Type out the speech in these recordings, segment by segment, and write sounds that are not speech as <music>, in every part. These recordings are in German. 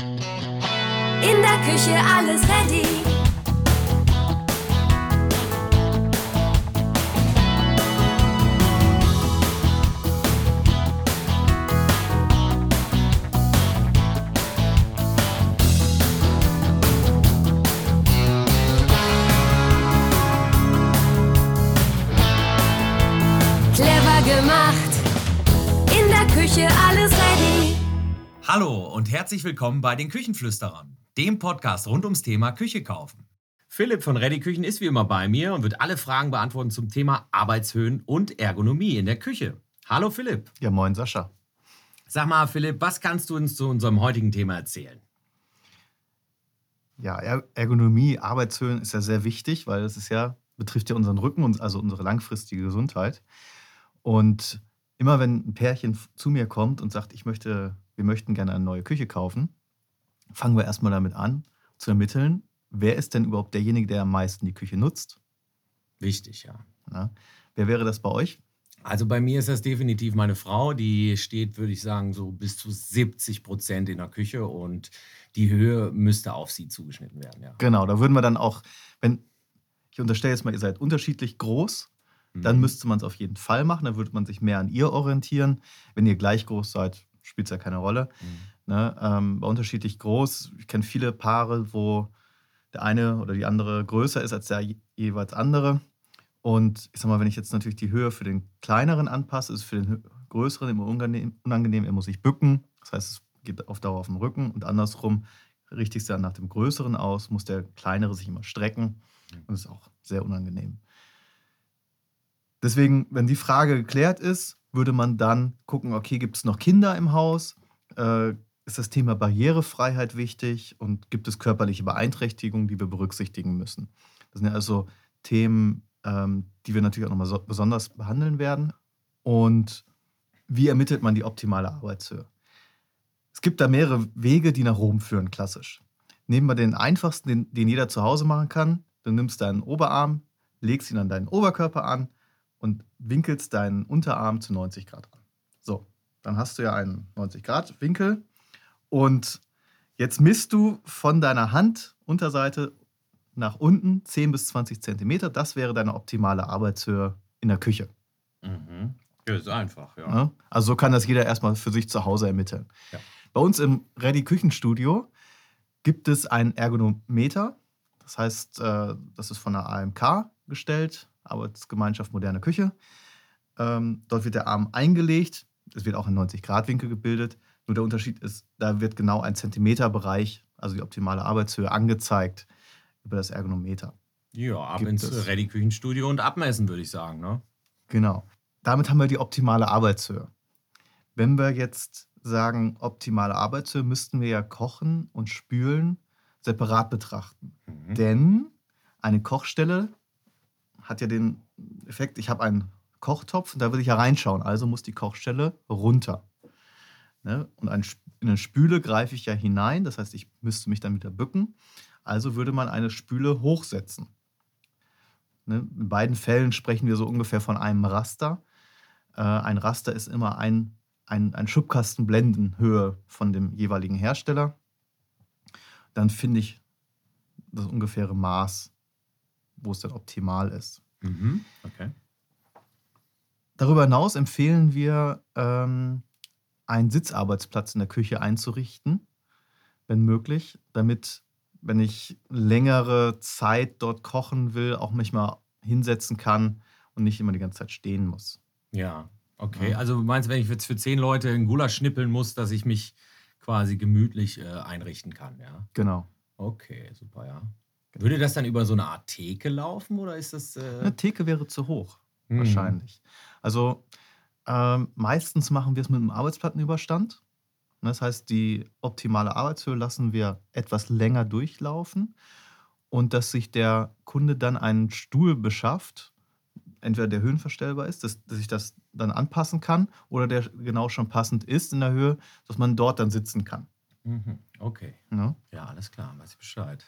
In der Küche alles ready. Clever gemacht. In der Küche alles ready. Hallo und herzlich willkommen bei den Küchenflüsterern, dem Podcast rund ums Thema Küche kaufen. Philipp von Ready Küchen ist wie immer bei mir und wird alle Fragen beantworten zum Thema Arbeitshöhen und Ergonomie in der Küche. Hallo Philipp. Ja, moin Sascha. Sag mal Philipp, was kannst du uns zu unserem heutigen Thema erzählen? Ja, Er- Ergonomie, Arbeitshöhen ist ja sehr wichtig, weil es ist ja, betrifft ja unseren Rücken, und also unsere langfristige Gesundheit. Und immer wenn ein Pärchen zu mir kommt und sagt, ich möchte, wir möchten gerne eine neue Küche kaufen, fangen wir erstmal damit an, zu ermitteln, wer ist denn überhaupt derjenige, der am meisten die Küche nutzt? Wichtig, ja. Ja? Wer wäre das bei euch? Also bei mir ist das definitiv meine Frau, die steht, würde ich sagen, so bis zu 70 Prozent in der Küche und die Höhe müsste auf sie zugeschnitten werden, ja. Genau, da würden wir dann auch, wenn, ich unterstelle jetzt mal, ihr seid unterschiedlich groß, dann Mhm. müsste man es auf jeden Fall machen. Dann würde man sich mehr an ihr orientieren. Wenn ihr gleich groß seid, spielt es ja keine Rolle. Mhm. Ne? Ähm, unterschiedlich groß, ich kenne viele Paare, wo der eine oder die andere größer ist als der je- jeweils andere. Und ich sag mal, wenn ich jetzt natürlich die Höhe für den kleineren anpasse, ist es für den größeren immer unangenehm, unangenehm. Er muss sich bücken. Das heißt, es geht auf Dauer auf den Rücken. Und andersrum richtet es dann nach dem größeren aus, muss der kleinere sich immer strecken. Und das ist auch sehr unangenehm. Deswegen, wenn die Frage geklärt ist, würde man dann gucken, okay, gibt es noch Kinder im Haus? Äh, ist das Thema Barrierefreiheit wichtig? Und gibt es körperliche Beeinträchtigungen, die wir berücksichtigen müssen? Das sind ja also Themen, ähm, die wir natürlich auch nochmal so, besonders behandeln werden. Und wie ermittelt man die optimale Arbeitshöhe? Es gibt da mehrere Wege, die nach Rom führen, klassisch. Nehmen wir den einfachsten, den, den jeder zu Hause machen kann. Du nimmst deinen Oberarm, legst ihn an deinen Oberkörper an und winkelst deinen Unterarm zu 90 Grad an. So, dann hast du ja einen 90 Grad Winkel und jetzt misst du von deiner Handunterseite nach unten 10 bis 20 Zentimeter. Das wäre deine optimale Arbeitshöhe in der Küche. Mhm. Ja, ist einfach, ja. Ne? Also so kann das jeder erstmal für sich zu Hause ermitteln. Ja. Bei uns im Ready Küchenstudio gibt es ein Ergonometer. Das heißt, äh, das ist von der AMK gestellt, Arbeitsgemeinschaft Moderne Küche. Ähm, dort wird der Arm eingelegt. Es wird auch ein 90-Grad-Winkel gebildet. Nur der Unterschied ist, da wird genau ein Zentimeterbereich, also die optimale Arbeitshöhe, angezeigt über das Ergonometer. Ja, ab Gibt ins. Ready Küchenstudio und abmessen, würde ich sagen, ne? Genau. Damit haben wir die optimale Arbeitshöhe. Wenn wir jetzt sagen, optimale Arbeitshöhe, müssten wir ja Kochen und Spülen separat betrachten. Mhm. Denn eine Kochstelle hat ja den Effekt, ich habe einen Kochtopf und da will ich ja reinschauen. Also muss die Kochstelle runter. Ne? Und ein, in eine Spüle greife ich ja hinein, das heißt, ich müsste mich dann wieder bücken. Also würde man eine Spüle hochsetzen. Ne? In beiden Fällen sprechen wir so ungefähr von einem Raster. Äh, ein Raster ist immer ein, ein, ein Schubkasten Blendenhöhe von dem jeweiligen Hersteller. Dann finde ich das ungefähre Maß, wo es dann optimal ist. Mhm. Okay. Darüber hinaus empfehlen wir, ähm, einen Sitzarbeitsplatz in der Küche einzurichten, wenn möglich, damit, wenn ich längere Zeit dort kochen will, auch mich mal hinsetzen kann und nicht immer die ganze Zeit stehen muss. Ja, okay. Ja. Also du meinst, wenn ich jetzt für zehn Leute einen Gulasch schnippeln muss, dass ich mich quasi gemütlich äh, einrichten kann, ja? Genau. Okay, super, ja. Würde das dann über so eine Art Theke laufen oder ist das. Äh, Eine Theke wäre zu hoch, hm. wahrscheinlich. Also ähm, meistens machen wir es mit einem Arbeitsplattenüberstand. Das heißt, die optimale Arbeitshöhe lassen wir etwas länger durchlaufen und dass sich der Kunde dann einen Stuhl beschafft, entweder der höhenverstellbar ist, dass, dass ich das dann anpassen kann oder der genau schon passend ist in der Höhe, dass man dort dann sitzen kann. Mhm. Okay. Ne? Ja, alles klar, weiß ich Bescheid.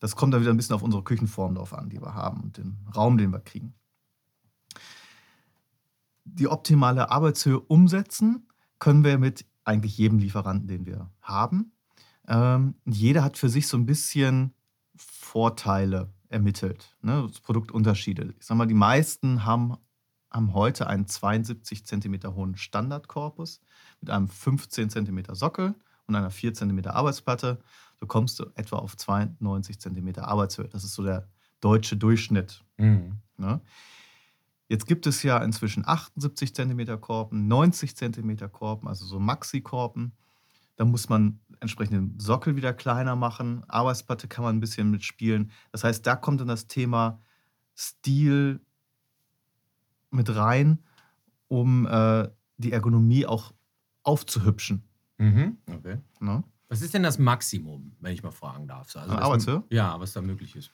Das kommt dann wieder ein bisschen auf unsere Küchenform drauf an, die wir haben und den Raum, den wir kriegen. Die optimale Arbeitshöhe umsetzen können wir mit eigentlich jedem Lieferanten, den wir haben. Ähm, jeder hat für sich so ein bisschen Vorteile ermittelt, ne? Produktunterschiede. Ich sag mal, die meisten haben, haben heute einen 72 cm hohen Standardkorpus mit einem 15 cm Sockel und einer 4 cm Arbeitsplatte. So kommst du etwa auf 92 cm Arbeitshöhe. Das ist so der deutsche Durchschnitt. Mhm. Ne? Jetzt gibt es ja inzwischen 78 cm Korpen, 90 cm Korpen, also so Maxi-Korpen. Da muss man entsprechend den Sockel wieder kleiner machen. Arbeitsplatte kann man ein bisschen mitspielen. Das heißt, da kommt dann das Thema Stil mit rein, um äh, die Ergonomie auch aufzuhübschen. Mhm. Okay. Ne? Was ist denn das Maximum, wenn ich mal fragen darf? Also An das- Arbeitshöhe? Ja, was da möglich ist.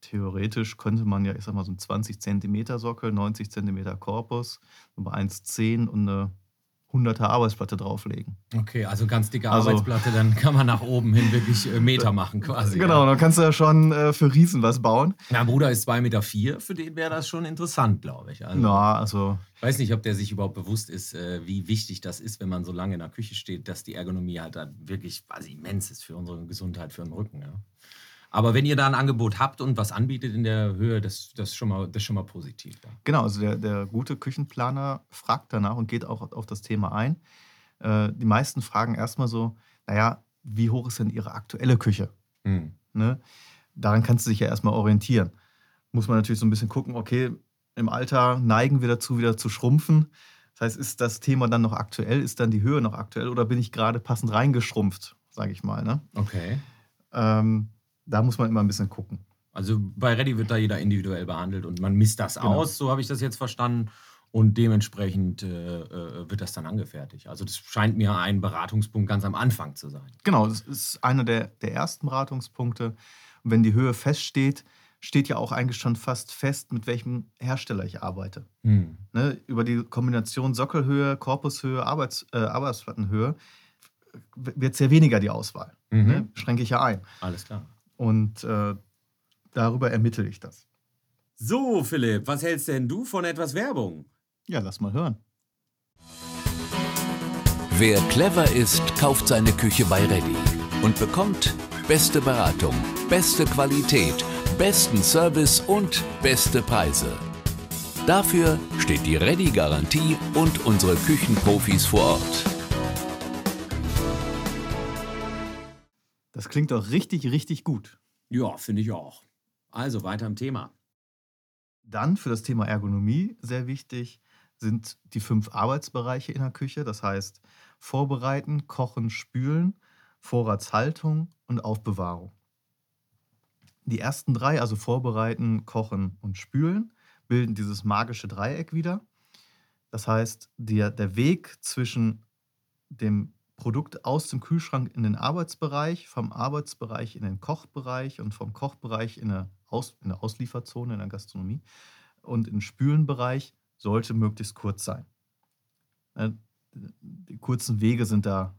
Theoretisch könnte man ja, ich sag mal, so einen 20 cm Sockel, 90 cm Korpus, über 1,10 und eine 100er Arbeitsplatte drauflegen. Okay, also ganz dicke Also- Arbeitsplatte, dann kann man nach oben hin wirklich äh, Meter machen quasi. genau, Ja. dann kannst du ja schon äh, für Riesen was bauen. Mein Bruder ist 2,4 Meter, vier, für den wäre das schon interessant, glaube ich. Also, Na, also Ich weiß nicht, ob der sich überhaupt bewusst ist, äh, wie wichtig das ist, wenn man so lange in der Küche steht, dass die Ergonomie halt da wirklich quasi immens ist für unsere Gesundheit, für den Rücken. Ja. Aber wenn ihr da ein Angebot habt und was anbietet in der Höhe, das, das, ist, schon mal, das schon mal positiv. Ja. Genau, also der, der gute Küchenplaner fragt danach und geht auch auf das Thema ein. Äh, die meisten fragen erstmal so, naja, wie hoch ist denn Ihre aktuelle Küche? Hm. Ne? Daran kannst du dich ja erstmal orientieren. Muss man natürlich so ein bisschen gucken, okay, im Alter neigen wir dazu, wieder zu schrumpfen. Das heißt, ist das Thema dann noch aktuell? Ist dann die Höhe noch aktuell oder bin ich gerade passend reingeschrumpft, sage ich mal. Ne? Okay. Ähm, da muss man immer ein bisschen gucken. Also bei Ready wird da jeder individuell behandelt und man misst das Genau. aus, so habe ich das jetzt verstanden. Und dementsprechend äh, äh, wird das dann angefertigt. Also das scheint mir ein Beratungspunkt ganz am Anfang zu sein. Genau, das ist einer der, der ersten Beratungspunkte. Und wenn die Höhe feststeht, steht ja auch eigentlich schon fast fest, mit welchem Hersteller ich arbeite. Hm. Ne? Über die Kombination Sockelhöhe, Korpushöhe, Arbeits, äh, Arbeitsplattenhöhe wird sehr weniger die Auswahl. Mhm. Ne? Schränke ich ja ein. Alles klar. Und äh, darüber ermittle ich das. So, Philipp, was hältst denn du von etwas Werbung? Ja, lass mal hören. Wer clever ist, kauft seine Küche bei Ready und bekommt beste Beratung, beste Qualität, besten Service und beste Preise. Dafür steht die Ready-Garantie und unsere Küchenprofis vor Ort. Klingt doch richtig, richtig gut. Ja, finde ich auch. Also weiter im Thema. Dann für das Thema Ergonomie sehr wichtig sind die fünf Arbeitsbereiche in der Küche. Das heißt Vorbereiten, Kochen, Spülen, Vorratshaltung und Aufbewahrung. Die ersten drei, also Vorbereiten, Kochen und Spülen, bilden dieses magische Dreieck wieder. Das heißt, der, der Weg zwischen dem Produkt aus dem Kühlschrank in den Arbeitsbereich, vom Arbeitsbereich in den Kochbereich und vom Kochbereich in eine, aus, Auslieferzone in der Gastronomie und im Spülenbereich sollte möglichst kurz sein. Äh, Die kurzen Wege sind da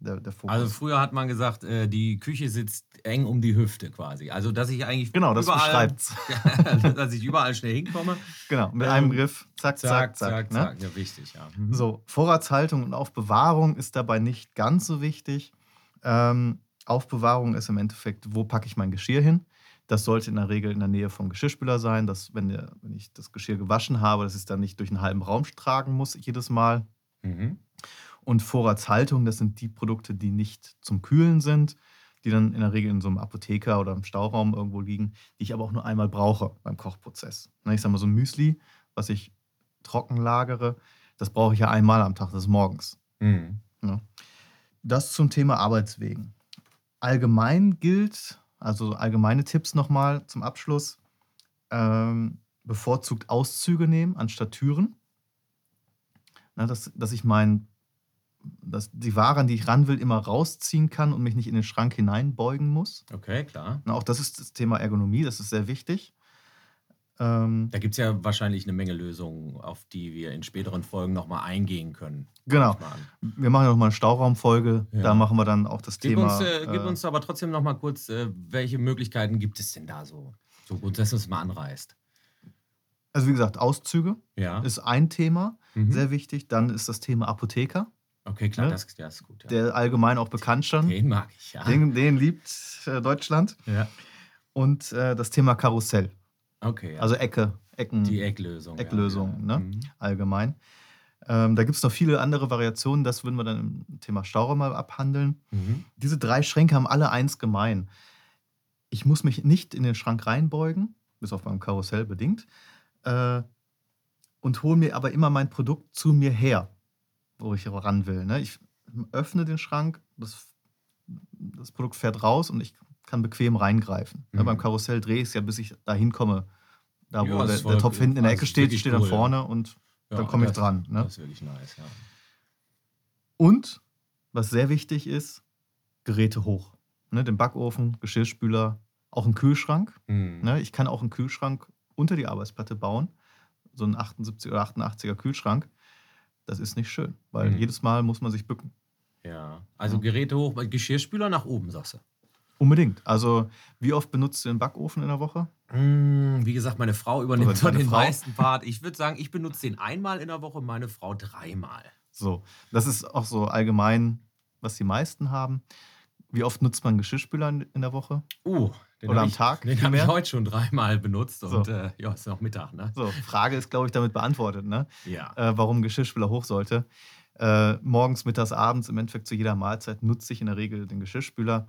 der, der Fokus. Also früher hat man gesagt, äh, die Küche sitzt eng um die Hüfte quasi. Also dass ich eigentlich genau, das überall, beschreibt <laughs> dass ich überall schnell hinkomme. Genau, mit Ähm, einem Griff, zack, zack, zack. zack, ne? zack. Ja, wichtig, ja. Mhm. So, Vorratshaltung und Aufbewahrung ist dabei nicht ganz so wichtig. Ähm, Aufbewahrung ist im Endeffekt, wo packe ich mein Geschirr hin? Das sollte in der Regel in der Nähe vom Geschirrspüler sein, dass wenn, der, wenn ich das Geschirr gewaschen habe, dass ich es dann nicht durch einen halben Raum tragen muss jedes Mal. Mhm. Und Vorratshaltung, das sind die Produkte, die nicht zum Kühlen sind, die dann in der Regel in so einem Apotheker oder im Stauraum irgendwo liegen, die ich aber auch nur einmal brauche beim Kochprozess. Ne, Ich sage mal so ein Müsli, was ich trocken lagere, das brauche ich ja einmal am Tag, ist morgens. Mhm. Das zum Thema Arbeitswegen. Allgemein gilt, also allgemeine Tipps nochmal zum Abschluss, ähm, bevorzugt Auszüge nehmen anstatt Türen. Na, dass, dass ich mein, dass die Ware, an die ich ran will, immer rausziehen kann und mich nicht in den Schrank hineinbeugen muss. Okay, klar. Na, auch das ist das Thema Ergonomie, das ist sehr wichtig. Ähm, Da gibt es ja wahrscheinlich eine Menge Lösungen, auf die wir in späteren Folgen nochmal eingehen können. genau. Wir machen ja nochmal eine Stauraumfolge, Ja. da machen wir dann auch das Gib, Thema. uns, äh, gib äh, uns aber trotzdem noch mal kurz, äh, welche Möglichkeiten gibt es denn da so? So gut, dass du es mal anreißt. also wie gesagt, Auszüge Ja. ist ein Thema. Mhm. Sehr wichtig. Dann ist das Thema Apotheker. Okay, klar, Ne? das, das ist gut. Ja. Der allgemein auch bekannt schon. Den mag ich, ja. Den, den liebt äh, Deutschland. ja. Und äh, das Thema Karussell. Okay, ja. Also Ecke, Ecken die Ecklösung. Ecklösung, ja. ne? Mhm. allgemein. Ähm, da gibt es noch viele andere Variationen, das würden wir dann im Thema Stauraum mal abhandeln. Mhm. Diese drei Schränke haben alle eins gemein. Ich muss mich nicht in den Schrank reinbeugen, bis auf beim Karussell bedingt, äh, und hole mir aber immer mein Produkt zu mir her, wo ich ran will. Ne? Ich öffne den Schrank, das, das Produkt fährt raus und ich kann bequem reingreifen. Ne? Mhm. Beim Karussell drehe ich es ja, bis ich da hinkomme. Da, wo Ja, das der, der Topf hinten in der Also, Ecke steht, steht dann cool, ja. vorne und Ja, dann komme ich dran. Ne? Das ist wirklich nice, ja. Und, was sehr wichtig ist, Geräte hoch. Ne, den Backofen, Geschirrspüler, auch einen Kühlschrank. Mhm. Ne, ich kann auch einen Kühlschrank unter die Arbeitsplatte bauen. So einen 78 oder 88er Kühlschrank. Das ist nicht schön, weil Mhm. jedes Mal muss man sich bücken. Ja. Also. Geräte hoch, Geschirrspüler nach oben, sagst du. Unbedingt. Also, wie oft benutzt du den Backofen in der Woche? Mm, Wie gesagt, meine Frau übernimmt deine den Frau? meisten Part. Ich würde sagen, ich benutze den einmal in der Woche, meine Frau dreimal. So, das ist auch so allgemein, was die meisten haben. Wie oft nutzt man Geschirrspüler in der Woche? Uh, den Oder am ich, Tag Den habe ich heute schon dreimal benutzt So. und äh, ja, ist noch Mittag, ne? So, Frage ist, glaube ich, damit beantwortet, ne? Ja. äh, warum Geschirrspüler hoch sollte. Äh, morgens, mittags, abends, im Endeffekt zu jeder Mahlzeit nutze ich in der Regel den Geschirrspüler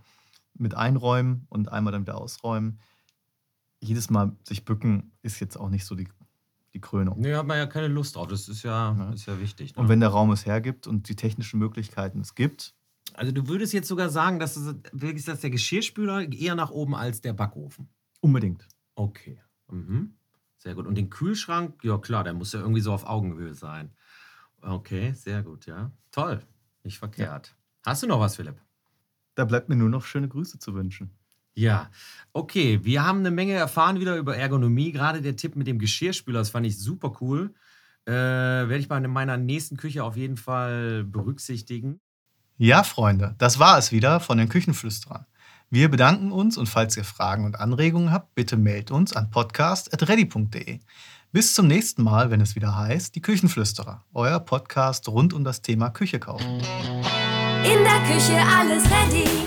mit einräumen und einmal dann wieder ausräumen. Jedes Mal sich bücken ist jetzt auch nicht so die, die Krönung. Nee, hat man ja keine Lust drauf. Das ist ja, Ja. ist ja wichtig. Ne? Und wenn der Raum es hergibt und die technischen Möglichkeiten es gibt, also du würdest jetzt sogar sagen, dass, es, wirklich, dass der Geschirrspüler eher nach oben als der Backofen. unbedingt. Okay. Mhm. Sehr gut. Und den Kühlschrank, ja klar, der muss ja irgendwie so auf Augenhöhe sein. Okay, sehr gut, ja. Toll. Nicht verkehrt. Hast du noch was, Philipp? Da bleibt mir nur noch schöne Grüße zu wünschen. Ja, okay. Wir haben eine Menge erfahren wieder über Ergonomie. Gerade der Tipp mit dem Geschirrspüler, das fand ich super cool. Äh, werde ich bei meiner nächsten Küche auf jeden Fall berücksichtigen. Ja, Freunde, das war es wieder von den Küchenflüsterern. Wir bedanken uns und falls ihr Fragen und Anregungen habt, bitte meldet uns an podcast.ready.de. Bis zum nächsten Mal, wenn es wieder heißt, die Küchenflüsterer, euer Podcast rund um das Thema Küche kaufen. In der Küche alles ready.